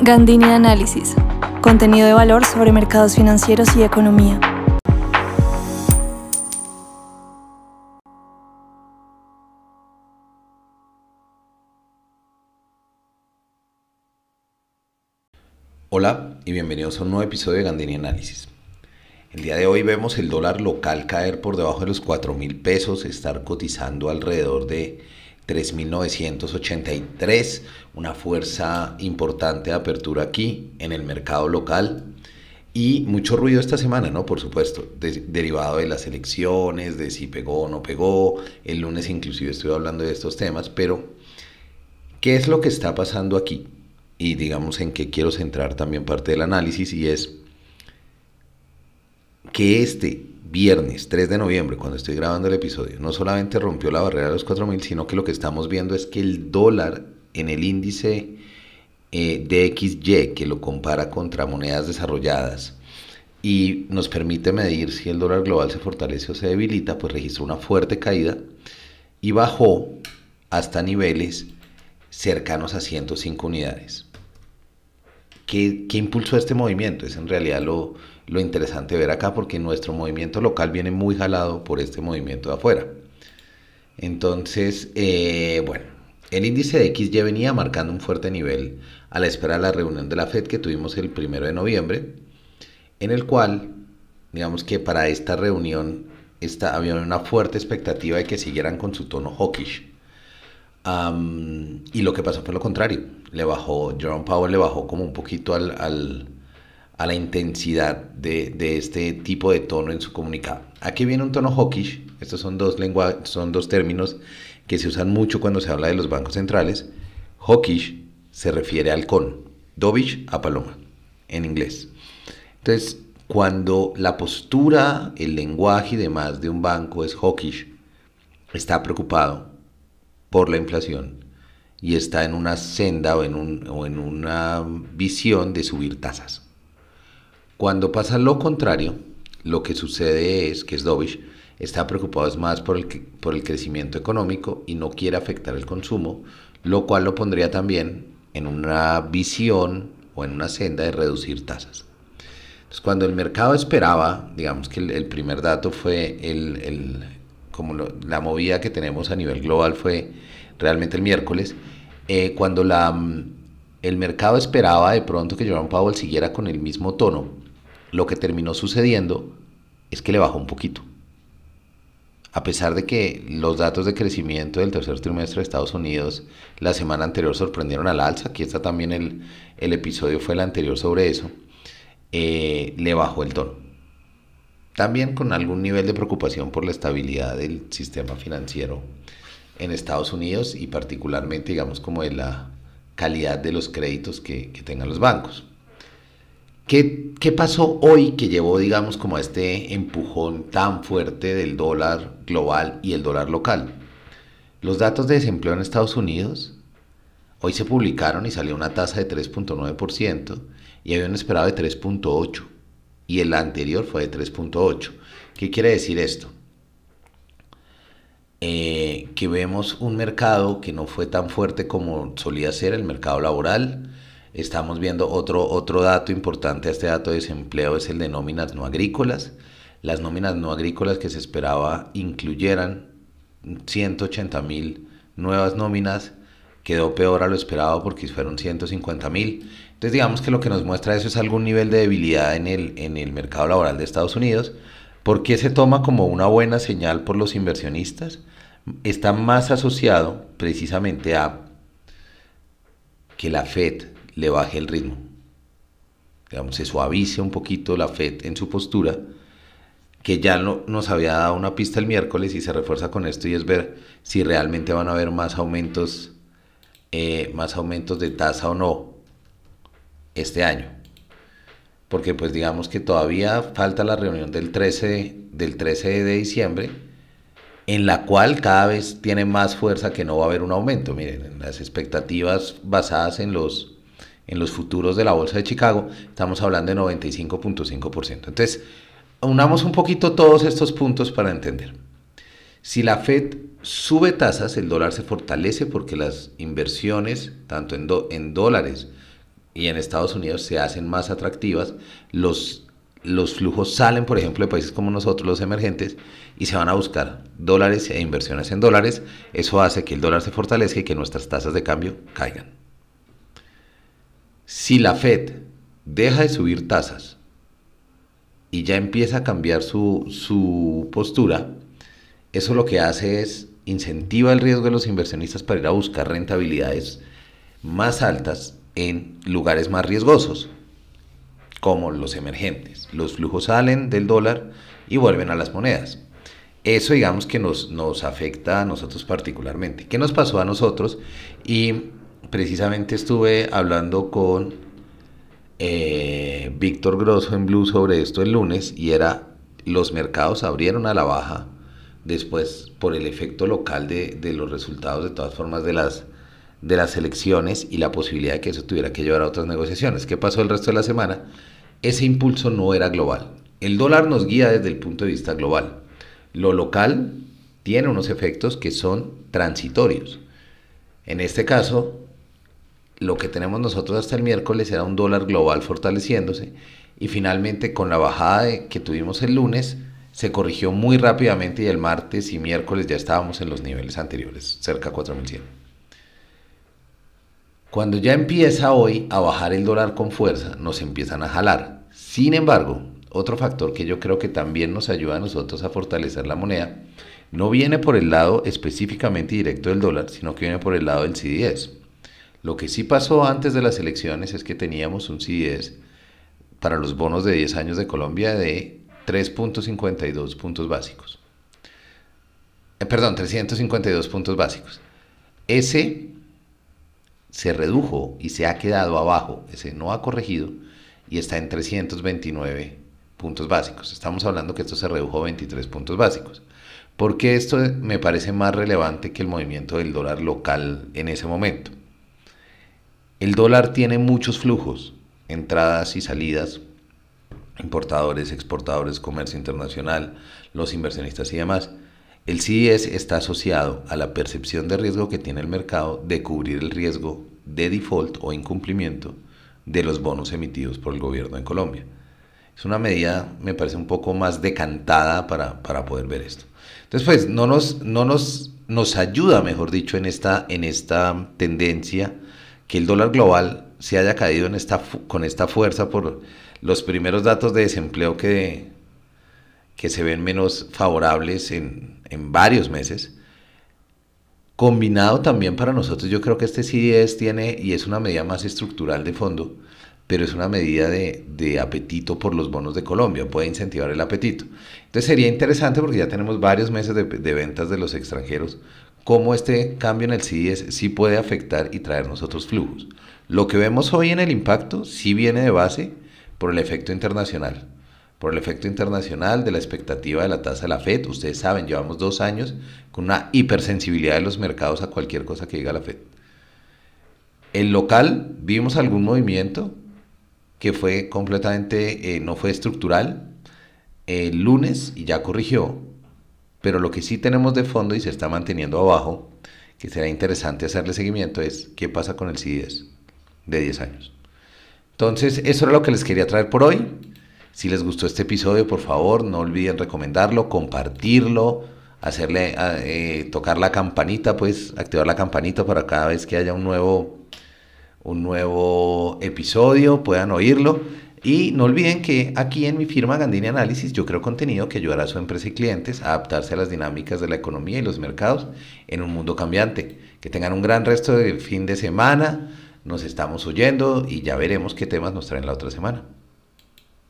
Gandini Análisis. Contenido de valor sobre mercados financieros y economía. Hola y bienvenidos a un nuevo episodio de Gandini Análisis. El día de hoy vemos el dólar local caer por debajo de los 4 mil pesos, estar cotizando alrededor de 3.983, una fuerza importante de apertura aquí en el mercado local. Y mucho ruido esta semana, ¿no? Por supuesto, derivado de las elecciones, de si pegó o no pegó. El lunes inclusive estuve hablando de estos temas, pero ¿qué es lo que está pasando aquí? Y digamos en qué quiero centrar también parte del análisis y es que este viernes 3 de noviembre, cuando estoy grabando el episodio, no solamente rompió la barrera de los 4.000, sino que lo que estamos viendo es que el dólar en el índice eh, de XY, que lo compara contra monedas desarrolladas, y nos permite medir si el dólar global se fortalece o se debilita, pues registró una fuerte caída y bajó hasta niveles cercanos a 105 unidades. ¿Qué, qué impulsó este movimiento? Es en realidad lo, lo interesante ver acá porque nuestro movimiento local viene muy jalado por este movimiento de afuera. Entonces, eh, bueno, el índice de XY venía marcando un fuerte nivel a la espera de la reunión de la Fed que tuvimos el primero de noviembre, en el cual, digamos que para esta reunión había una fuerte expectativa de que siguieran con su tono hawkish. y lo que pasó fue lo contrario. Le bajó, Jerome Powell le bajó como un poquito al a la intensidad de, este tipo de tono en su comunicado. Aquí viene un tono hawkish, estos son dos, son dos términos que se usan mucho cuando se habla de los bancos centrales. Hawkish se refiere al con, dovish a paloma, en inglés. Entonces, cuando la postura, el lenguaje y demás de un banco es hawkish, está preocupado por la inflación y está en una senda o en una visión de subir tasas. Cuando pasa lo contrario, lo que sucede es que Sdovich está preocupado más por el, por el crecimiento económico y no quiere afectar el consumo, lo cual lo pondría también en una visión o en una senda de reducir tasas. Entonces, cuando el mercado esperaba, digamos que el, primer dato fue el, como la movida que tenemos a nivel global fue realmente el miércoles, eh, cuando la, el mercado esperaba de pronto que Jerome Powell siguiera con el mismo tono, lo que terminó sucediendo es que le bajó un poquito. A pesar de que los datos de crecimiento del tercer trimestre de Estados Unidos la semana anterior sorprendieron al alza, aquí está también el, episodio, fue el anterior sobre eso, eh, le bajó el tono. También con algún nivel de preocupación por la estabilidad del sistema financiero en Estados Unidos y particularmente, digamos, como de la calidad de los créditos que tengan los bancos. ¿Qué, pasó hoy que llevó, digamos, como este empujón tan fuerte del dólar global y el dólar local? Los datos de desempleo en Estados Unidos hoy se publicaron y salió una tasa de 3.9% y habían esperado de 3.8% y el anterior fue de 3.8%. ¿Qué quiere decir esto? Eh, que vemos un mercado que no fue tan fuerte como solía ser el mercado laboral, Estamos viendo otro, otro dato importante a este dato de desempleo, es el de nóminas no agrícolas. Las nóminas no agrícolas que se esperaba incluyeran 180 mil nuevas nóminas, quedó peor a lo esperado porque fueron 150 mil. Entonces digamos que lo que nos muestra eso es algún nivel de debilidad en el, en el mercado laboral de Estados Unidos. ¿Por qué se toma como una buena señal por los inversionistas? Está más asociado precisamente a que la Fed le baje el ritmo. Digamos, se suavice un poquito la FED en su postura, que ya no, nos había dado una pista el miércoles y se refuerza con esto y es ver si realmente van a haber más aumentos, eh, más aumentos de tasa o no este año. Porque pues digamos que todavía falta la reunión del 13, del 13 de diciembre, en la cual cada vez tiene más fuerza que no va a haber un aumento. Miren, las expectativas basadas en los en los futuros de la Bolsa de Chicago, estamos hablando de 95.5%. Entonces, unamos un poquito todos estos puntos para entender. Si la Fed sube tasas, el dólar se fortalece porque las inversiones, tanto en, dólares y en Estados Unidos se hacen más atractivas, los, los flujos salen, por ejemplo, de países como nosotros, los emergentes, y se van a buscar dólares e inversiones en dólares. Eso hace que el dólar se fortalezca y que nuestras tasas de cambio caigan. Si la Fed deja de subir tasas y ya empieza a cambiar su, su postura, eso lo que hace es incentiva el riesgo de los inversionistas para ir a buscar rentabilidades más altas en lugares más riesgosos, como los emergentes. Los flujos salen del dólar y vuelven a las monedas. Eso digamos que nos, nos afecta a nosotros particularmente. ¿Qué nos pasó a nosotros? Y precisamente estuve hablando con eh, Víctor Grosso en Blue sobre esto el lunes y era los mercados abrieron a la baja después por el efecto local de, de los resultados de todas formas de las de las elecciones y la posibilidad de que eso tuviera que llevar a otras negociaciones. ¿Qué pasó el resto de la semana? Ese impulso no era global. El dólar nos guía desde el punto de vista global. Lo local tiene unos efectos que son transitorios. En este caso, lo que tenemos nosotros hasta el miércoles era un dólar global fortaleciéndose y finalmente con la bajada que tuvimos el lunes se corrigió muy rápidamente y el martes y miércoles ya estábamos en los niveles anteriores, cerca de 4100. Cuando ya empieza hoy a bajar el dólar con fuerza, nos empiezan a jalar. Sin embargo, otro factor que yo creo que también nos ayuda a nosotros a fortalecer la moneda, no viene por el lado específicamente directo del dólar, sino que viene por el lado del CDS. Lo que sí pasó antes de las elecciones es que teníamos un CDS para los bonos de 10 años de Colombia de 3.52 puntos básicos. Eh, perdón, 352 puntos básicos. Ese se redujo y se ha quedado abajo, ese no ha corregido y está en 329 puntos básicos. Estamos hablando que esto se redujo a 23 puntos básicos. ¿Por qué esto me parece más relevante que el movimiento del dólar local en ese momento? El dólar tiene muchos flujos, entradas y salidas, importadores, exportadores, comercio internacional, los inversionistas y demás. El CDS está asociado a la percepción de riesgo que tiene el mercado de cubrir el riesgo de default o incumplimiento de los bonos emitidos por el gobierno en Colombia. Es una medida, me parece, un poco más decantada para, poder ver esto. Entonces, pues, no nos, no nos, nos ayuda, mejor dicho, en esta, en esta tendencia que el dólar global se haya caído con esta fuerza por los primeros datos de desempleo que, que se ven menos favorables en, en varios meses. Combinado también para nosotros, yo creo que este CDS tiene, y es una medida más estructural de fondo, pero es una medida de, apetito por los bonos de Colombia, puede incentivar el apetito. Entonces sería interesante porque ya tenemos varios meses de, de ventas de los extranjeros, cómo este cambio en el CDS sí puede afectar y traernos otros flujos. Lo que vemos hoy en el impacto sí viene de base por el efecto internacional por el efecto internacional de la expectativa de la tasa de la Fed. Ustedes saben, llevamos dos años con una hipersensibilidad de los mercados a cualquier cosa que diga la Fed. El local, vimos algún movimiento que fue completamente, eh, no fue estructural, el lunes y ya corrigió, pero lo que sí tenemos de fondo y se está manteniendo abajo, que será interesante hacerle seguimiento, es qué pasa con el CIDES de 10 años. Entonces, eso era lo que les quería traer por hoy. Si les gustó este episodio, por favor, no olviden recomendarlo, compartirlo, hacerle, eh, tocar la campanita, pues activar la campanita para cada vez que haya un nuevo, un nuevo episodio puedan oírlo. Y no olviden que aquí en mi firma Gandini Análisis yo creo contenido que ayudará a su empresa y clientes a adaptarse a las dinámicas de la economía y los mercados en un mundo cambiante. Que tengan un gran resto de fin de semana. Nos estamos oyendo y ya veremos qué temas nos traen la otra semana.